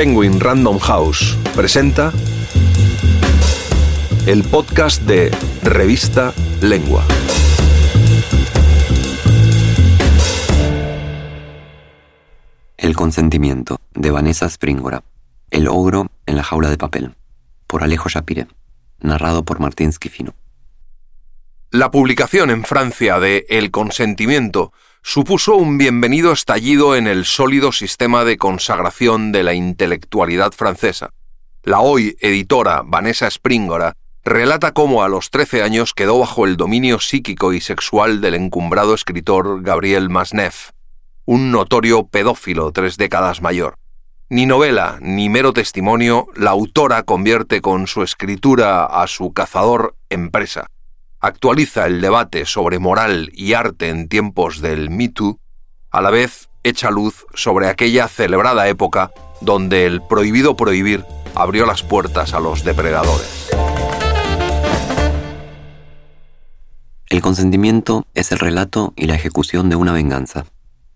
Penguin Random House presenta el podcast de Revista Lengua. El consentimiento de Vanessa Springora. El ogro en la jaula de papel. Por Alejo Shapire. Narrado por Martín Schifino. La publicación en Francia de El consentimiento supuso un bienvenido estallido en el sólido sistema de consagración de la intelectualidad francesa. La hoy editora Vanessa Springora relata cómo a los 13 años quedó bajo el dominio psíquico y sexual del encumbrado escritor Gabriel Masneff, un notorio pedófilo tres décadas mayor. Ni novela ni mero testimonio, la autora convierte con su escritura a su cazador en presa actualiza el debate sobre moral y arte en tiempos del Me Too, a la vez echa luz sobre aquella celebrada época donde el prohibido prohibir abrió las puertas a los depredadores. El consentimiento es el relato y la ejecución de una venganza.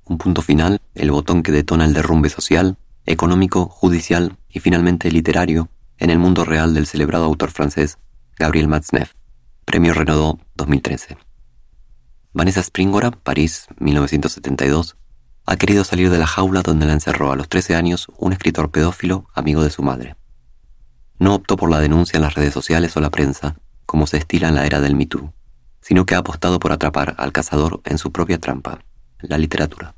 Un punto final, el botón que detona el derrumbe social, económico, judicial y finalmente literario en el mundo real del celebrado autor francés Gabriel Matzneff. Premio Renaudot 2013. Vanessa Springora, París, 1972, ha querido salir de la jaula donde la encerró a los 13 años un escritor pedófilo amigo de su madre. No optó por la denuncia en las redes sociales o la prensa, como se estila en la era del Me sino que ha apostado por atrapar al cazador en su propia trampa, la literatura.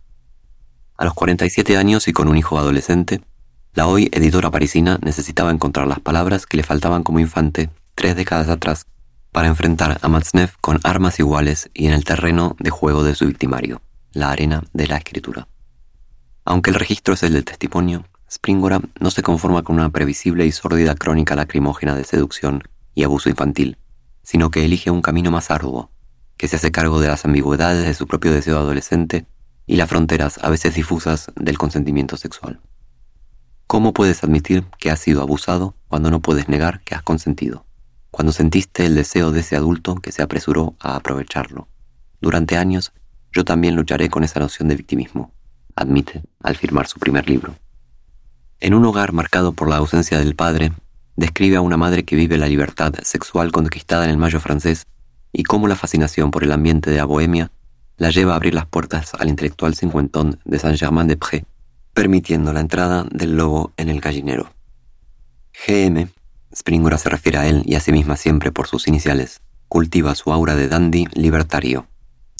A los 47 años y con un hijo adolescente, la hoy editora parisina necesitaba encontrar las palabras que le faltaban como infante tres décadas atrás para enfrentar a Matzneff con armas iguales y en el terreno de juego de su victimario, la arena de la escritura. Aunque el registro es el del testimonio, Springora no se conforma con una previsible y sórdida crónica lacrimógena de seducción y abuso infantil, sino que elige un camino más arduo, que se hace cargo de las ambigüedades de su propio deseo adolescente y las fronteras a veces difusas del consentimiento sexual. ¿Cómo puedes admitir que has sido abusado cuando no puedes negar que has consentido? Cuando sentiste el deseo de ese adulto que se apresuró a aprovecharlo. Durante años, yo también lucharé con esa noción de victimismo, admite al firmar su primer libro. En un hogar marcado por la ausencia del padre, describe a una madre que vive la libertad sexual conquistada en el mayo francés y cómo la fascinación por el ambiente de la bohemia la lleva a abrir las puertas al intelectual cincuentón de Saint-Germain-des-Prés, permitiendo la entrada del lobo en el gallinero. GM Springora se refiere a él y a sí misma siempre por sus iniciales. Cultiva su aura de dandy libertario,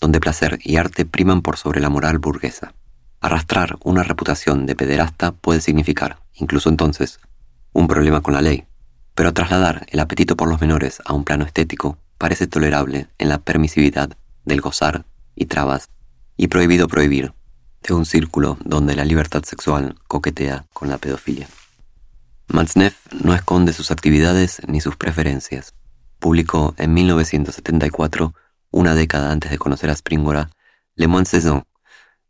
donde placer y arte priman por sobre la moral burguesa. Arrastrar una reputación de pederasta puede significar, incluso entonces, un problema con la ley, pero trasladar el apetito por los menores a un plano estético parece tolerable en la permisividad del gozar y trabas y prohibido prohibir de un círculo donde la libertad sexual coquetea con la pedofilia. Matzneff no esconde sus actividades ni sus preferencias. Publicó en 1974, una década antes de conocer a Springora, Le Moins Saison,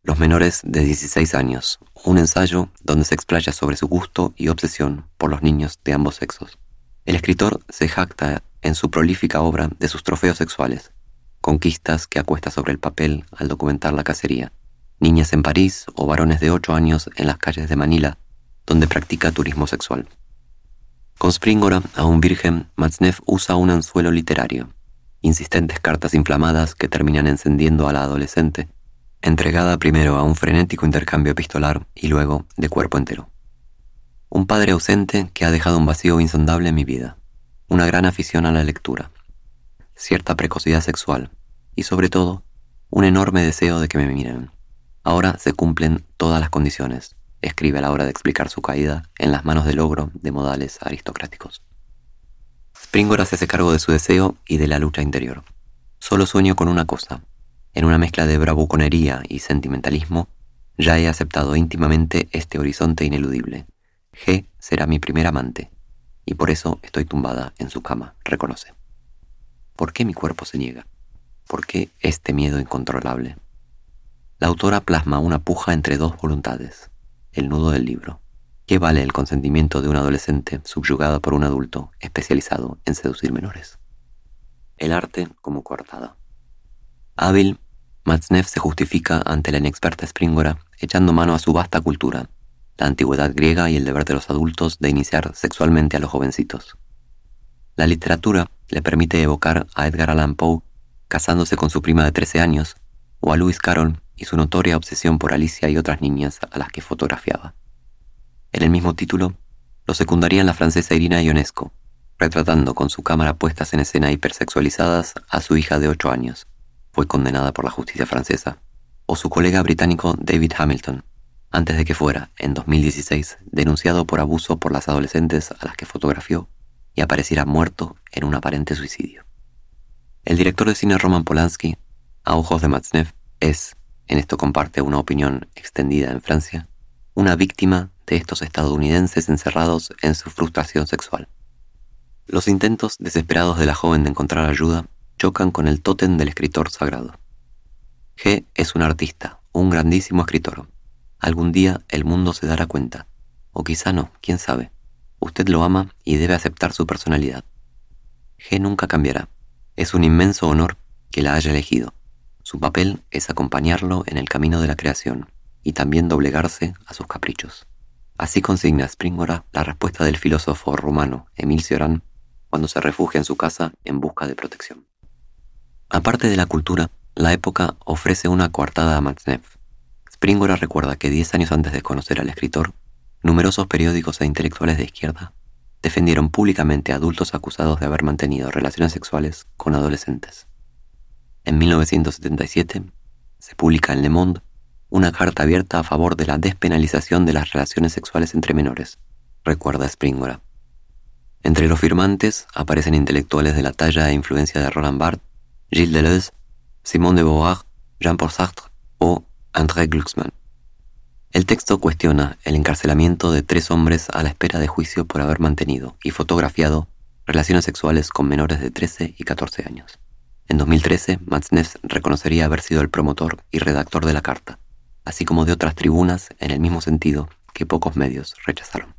Los menores de 16 años, un ensayo donde se explaya sobre su gusto y obsesión por los niños de ambos sexos. El escritor se jacta en su prolífica obra de sus trofeos sexuales, conquistas que acuesta sobre el papel al documentar la cacería, niñas en París o varones de 8 años en las calles de Manila donde practica turismo sexual. Con Springora, aún virgen, Matzneff usa un anzuelo literario, insistentes cartas inflamadas que terminan encendiendo a la adolescente, entregada primero a un frenético intercambio epistolar y luego de cuerpo entero. Un padre ausente que ha dejado un vacío insondable en mi vida, una gran afición a la lectura, cierta precocidad sexual y sobre todo un enorme deseo de que me miren. Ahora se cumplen todas las condiciones escribe a la hora de explicar su caída en las manos del ogro de modales aristocráticos. Springora se hace cargo de su deseo y de la lucha interior. Solo sueño con una cosa. En una mezcla de bravuconería y sentimentalismo, ya he aceptado íntimamente este horizonte ineludible. G será mi primer amante, y por eso estoy tumbada en su cama, reconoce. ¿Por qué mi cuerpo se niega? ¿Por qué este miedo incontrolable? La autora plasma una puja entre dos voluntades, el nudo del libro. ¿Qué vale el consentimiento de un adolescente subyugado por un adulto especializado en seducir menores? El arte como coartada. Hábil, Matzneff se justifica ante la inexperta Springora echando mano a su vasta cultura, la antigüedad griega y el deber de los adultos de iniciar sexualmente a los jovencitos. La literatura le permite evocar a Edgar Allan Poe casándose con su prima de 13 años, o a Lewis Carroll y su notoria obsesión por Alicia y otras niñas a las que fotografiaba. En el mismo título, lo secundarían la francesa Irina Ionesco, retratando con su cámara puestas en escena hipersexualizadas a su hija de 8 años, fue condenada por la justicia francesa, o su colega británico David Hamilton, antes de que fuera, en 2016, denunciado por abuso por las adolescentes a las que fotografió y apareciera muerto en un aparente suicidio. El director de cine Roman Polanski, a ojos de Matzneff, es, en esto comparte una opinión extendida en Francia, una víctima de estos estadounidenses encerrados en su frustración sexual. Los intentos desesperados de la joven de encontrar ayuda chocan con el tótem del escritor sagrado. G es un artista, un grandísimo escritor. Algún día el mundo se dará cuenta, o quizá no, quién sabe. Usted lo ama y debe aceptar su personalidad. G nunca cambiará. Es un inmenso honor que la haya elegido. Su papel es acompañarlo en el camino de la creación y también doblegarse a sus caprichos. Así consigna Springora la respuesta del filósofo rumano Emil Cioran cuando se refugia en su casa en busca de protección. Aparte de la cultura, la época ofrece una coartada a Matzneff. Springora recuerda que diez años antes de conocer al escritor, numerosos periódicos e intelectuales de izquierda defendieron públicamente a adultos acusados de haber mantenido relaciones sexuales con adolescentes. En 1977 se publica en Le Monde una carta abierta a favor de la despenalización de las relaciones sexuales entre menores, recuerda Springora. Entre los firmantes aparecen intelectuales de la talla e influencia de Roland Barthes, Gilles Deleuze, Simone de Beauvoir, Jean-Paul Sartre o André Glucksmann. El texto cuestiona el encarcelamiento de tres hombres a la espera de juicio por haber mantenido y fotografiado relaciones sexuales con menores de 13 y 14 años. En 2013, Matzneff reconocería haber sido el promotor y redactor de la carta, así como de otras tribunas en el mismo sentido que pocos medios rechazaron.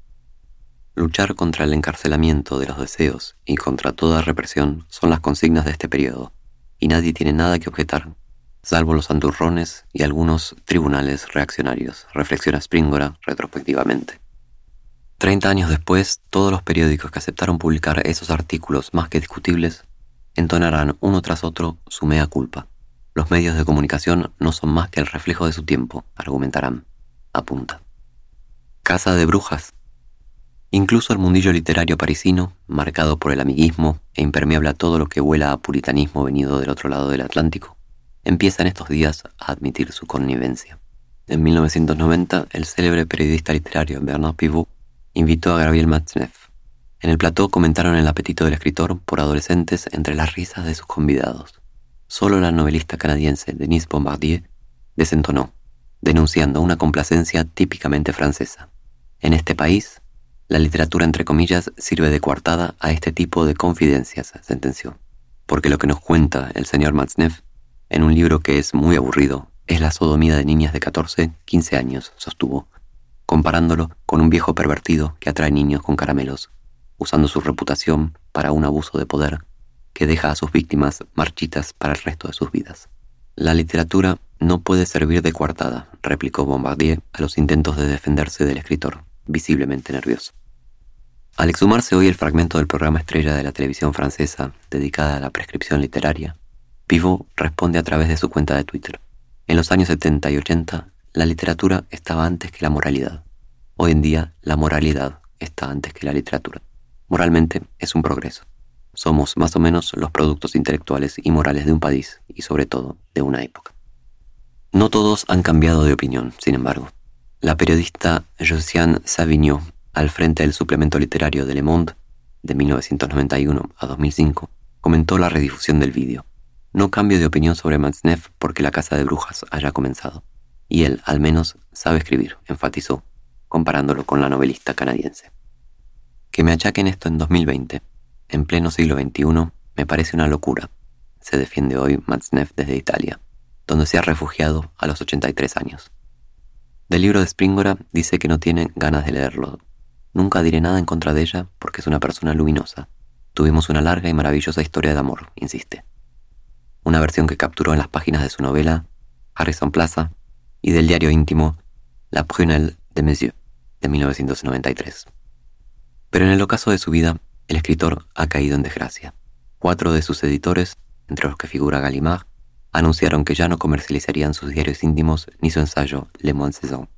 Luchar contra el encarcelamiento de los deseos y contra toda represión son las consignas de este periodo, y nadie tiene nada que objetar, salvo los anturrones y algunos tribunales reaccionarios, reflexiona Springora retrospectivamente. Treinta años después, todos los periódicos que aceptaron publicar esos artículos más que discutibles entonarán uno tras otro su mea culpa. Los medios de comunicación no son más que el reflejo de su tiempo, argumentarán. Apunta. Casa de brujas. Incluso el mundillo literario parisino, marcado por el amiguismo e impermeable a todo lo que huela a puritanismo venido del otro lado del Atlántico, empieza en estos días a admitir su connivencia. En 1990, el célebre periodista literario Bernard Pivot invitó a Gabriel Matzneff. En el plató comentaron el apetito del escritor por adolescentes entre las risas de sus convidados. Solo la novelista canadiense Denise Bombardier desentonó, denunciando una complacencia típicamente francesa. En este país, la literatura entre comillas sirve de coartada a este tipo de confidencias, sentenció, porque lo que nos cuenta el señor Matzneff en un libro que es muy aburrido, es la sodomía de niñas de 14, 15 años, sostuvo, comparándolo con un viejo pervertido que atrae niños con caramelos, usando su reputación para un abuso de poder que deja a sus víctimas marchitas para el resto de sus vidas. La literatura no puede servir de coartada, replicó Bombardier a los intentos de defenderse del escritor, visiblemente nervioso. Al exhumarse hoy el fragmento del programa estrella de la televisión francesa dedicada a la prescripción literaria, Pivot responde a través de su cuenta de Twitter. En los años 70 y 80, la literatura estaba antes que la moralidad. Hoy en día, la moralidad está antes que la literatura. Moralmente es un progreso. Somos más o menos los productos intelectuales y morales de un país y sobre todo de una época. No todos han cambiado de opinión, sin embargo. La periodista Josiane Savigno, al frente del suplemento literario de Le Monde, de 1991 a 2005, comentó la redifusión del vídeo. No cambio de opinión sobre Matzneff porque la casa de brujas haya comenzado. Y él, al menos, sabe escribir, enfatizó, comparándolo con la novelista canadiense. Que me achaquen esto en 2020, en pleno siglo XXI, me parece una locura, se defiende hoy Matzneff desde Italia, donde se ha refugiado a los 83 años. Del libro de Springora dice que no tiene ganas de leerlo. Nunca diré nada en contra de ella porque es una persona luminosa. Tuvimos una larga y maravillosa historia de amor, insiste una versión que capturó en las páginas de su novela Harrison Plaza y del diario íntimo La Prunelle de Monsieur. de 1993. Pero en el ocaso de su vida, el escritor ha caído en desgracia. Cuatro de sus editores, entre los que figura Gallimard, anunciaron que ya no comercializarían sus diarios íntimos ni su ensayo Le Monde Saison.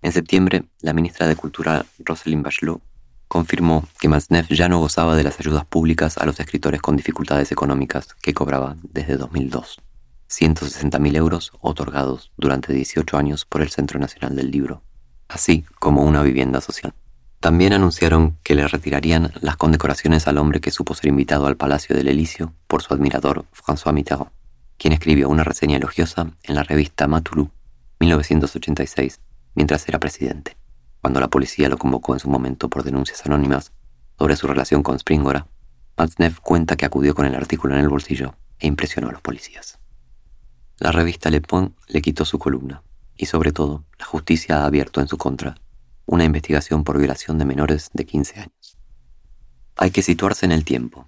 En septiembre, la ministra de Cultura Roselyne Bachelot confirmó que Matzneff ya no gozaba de las ayudas públicas a los escritores con dificultades económicas que cobraba desde 2002. 160.000 euros otorgados durante 18 años por el Centro Nacional del Libro, así como una vivienda social. También anunciaron que le retirarían las condecoraciones al hombre que supo ser invitado al Palacio del Elíseo por su admirador François Mitterrand, quien escribió una reseña elogiosa en la revista Matulou 1986 mientras era presidente. Cuando la policía lo convocó en su momento por denuncias anónimas sobre su relación con Springora, Matzneff cuenta que acudió con el artículo en el bolsillo e impresionó a los policías. La revista Le Point le quitó su columna y sobre todo la justicia ha abierto en su contra una investigación por violación de menores de 15 años. Hay que situarse en el tiempo.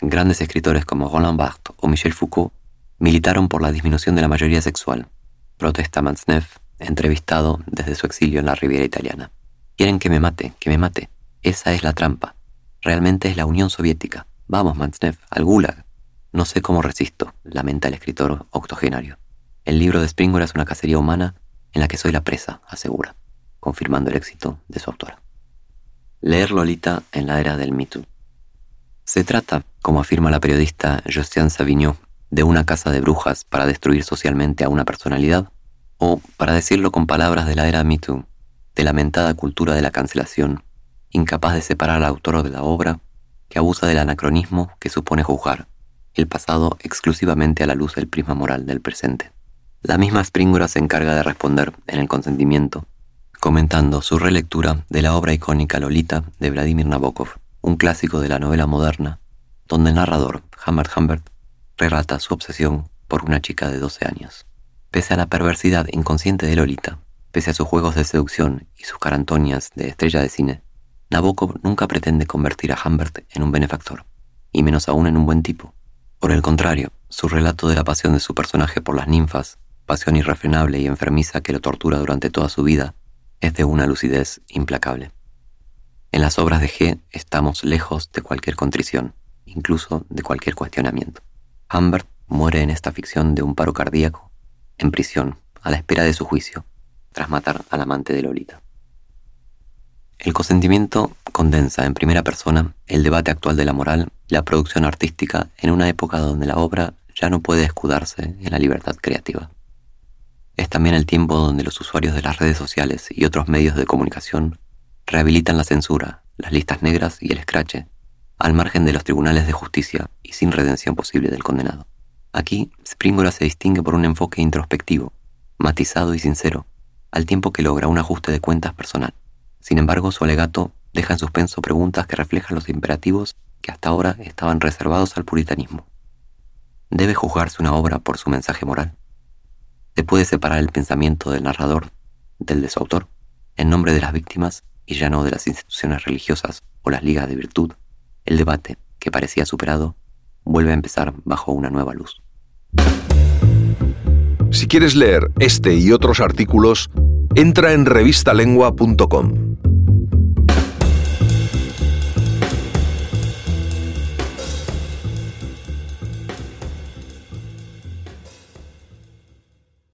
Grandes escritores como Roland Barthes o Michel Foucault militaron por la disminución de la mayoría sexual, protesta Matzneff, entrevistado desde su exilio en la Riviera Italiana. Quieren que me mate, que me mate. Esa es la trampa. Realmente es la Unión Soviética. Vamos, Matzneff, al Gulag. No sé cómo resisto, lamenta el escritor octogenario. El libro de Springora es una cacería humana en la que soy la presa, asegura confirmando el éxito de su autora. Leer Lolita en la era del Me Se trata, como afirma la periodista Josiane Savignon, de una casa de brujas para destruir socialmente a una personalidad, o, para decirlo con palabras de la era Me de lamentada cultura de la cancelación, incapaz de separar al autor de la obra, que abusa del anacronismo que supone juzgar el pasado exclusivamente a la luz del prisma moral del presente. La misma Springora se encarga de responder, en el consentimiento, comentando su relectura de la obra icónica Lolita de Vladimir Nabokov, un clásico de la novela moderna, donde el narrador, Humbert Humbert, relata su obsesión por una chica de 12 años. Pese a la perversidad inconsciente de Lolita, pese a sus juegos de seducción y sus carantonias de estrella de cine, Nabokov nunca pretende convertir a Humbert en un benefactor, y menos aún en un buen tipo. Por el contrario, su relato de la pasión de su personaje por las ninfas, pasión irrefrenable y enfermiza que lo tortura durante toda su vida, es de una lucidez implacable. En las obras de G estamos lejos de cualquier contrición, incluso de cualquier cuestionamiento. Humbert muere en esta ficción de un paro cardíaco, en prisión, a la espera de su juicio, tras matar al amante de Lolita. El consentimiento condensa en primera persona el debate actual de la moral y la producción artística en una época donde la obra ya no puede escudarse en la libertad creativa. Es también el tiempo donde los usuarios de las redes sociales y otros medios de comunicación rehabilitan la censura, las listas negras y el escrache, al margen de los tribunales de justicia y sin redención posible del condenado. Aquí, Springora se distingue por un enfoque introspectivo, matizado y sincero, al tiempo que logra un ajuste de cuentas personal. Sin embargo, su alegato deja en suspenso preguntas que reflejan los imperativos que hasta ahora estaban reservados al puritanismo. ¿Debe juzgarse una obra por su mensaje moral? Se puede separar el pensamiento del narrador del de su autor en nombre de las víctimas y ya no de las instituciones religiosas o las ligas de virtud. El debate, que parecía superado, vuelve a empezar bajo una nueva luz. Si quieres leer este y otros artículos, entra en revistalengua.com.